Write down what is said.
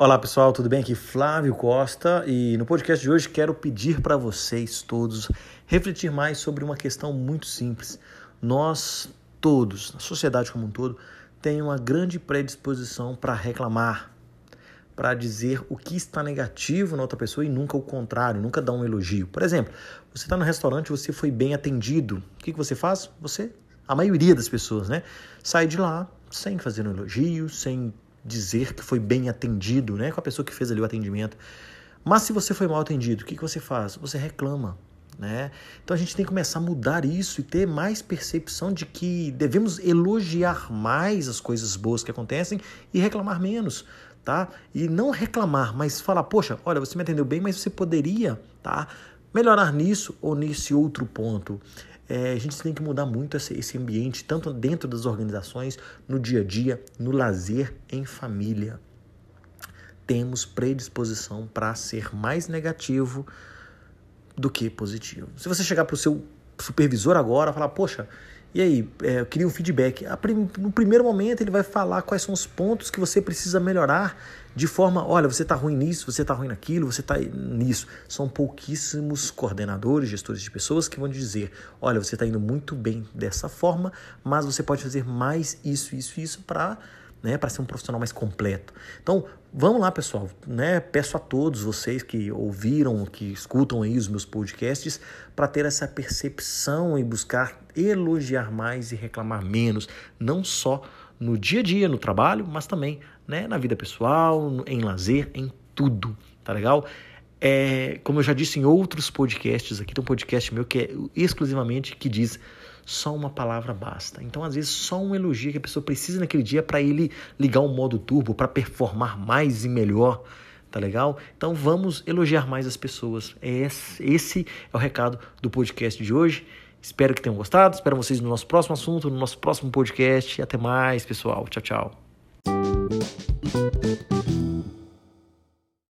Olá pessoal, tudo bem? Aqui Flávio Costa e no podcast de hoje quero pedir para vocês todos refletir mais sobre uma questão muito simples. Nós todos, a sociedade como um todo, tem uma grande predisposição para reclamar, para dizer o que está negativo na outra pessoa e nunca o contrário, nunca dar um elogio. Por exemplo, você está no restaurante, você foi bem atendido, o que, que você faz? Você, a maioria das pessoas, né, sai de lá sem fazer um elogio, sem dizer que foi bem atendido, né, com a pessoa que fez ali o atendimento. Mas se você foi mal atendido, o que, que você faz? Você reclama. Né? Então a gente tem que começar a mudar isso e ter mais percepção de que devemos elogiar mais as coisas boas que acontecem e reclamar menos, tá? E não reclamar, mas falar, poxa, olha, você me atendeu bem, mas você poderia, tá? Melhorar nisso ou nesse outro ponto. É, a gente tem que mudar muito esse, esse ambiente, tanto dentro das organizações, no dia a dia, no lazer, em família. Temos predisposição para ser mais negativo do que positivo. Se você chegar para o seu supervisor agora e falar, poxa, e aí, é, queria um feedback. No primeiro momento, ele vai falar quais são os pontos que você precisa melhorar de forma: olha, você está ruim nisso, você está ruim naquilo, você está nisso. São pouquíssimos coordenadores, gestores de pessoas que vão dizer: olha, você está indo muito bem dessa forma, mas você pode fazer mais isso, isso, isso para né, para ser um profissional mais completo. Então, vamos lá, pessoal, né? Peço a todos vocês que ouviram, que escutam aí os meus podcasts, para ter essa percepção e buscar elogiar mais e reclamar menos, não só no dia a dia, no trabalho, mas também, né, na vida pessoal, em lazer, em tudo, tá legal? É, como eu já disse em outros podcasts, aqui tem um podcast meu que é exclusivamente que diz só uma palavra basta. Então, às vezes, só um elogio que a pessoa precisa naquele dia para ele ligar o modo turbo, para performar mais e melhor. Tá legal? Então vamos elogiar mais as pessoas. Esse, esse é o recado do podcast de hoje. Espero que tenham gostado. Espero vocês no nosso próximo assunto, no nosso próximo podcast. Até mais, pessoal. Tchau, tchau.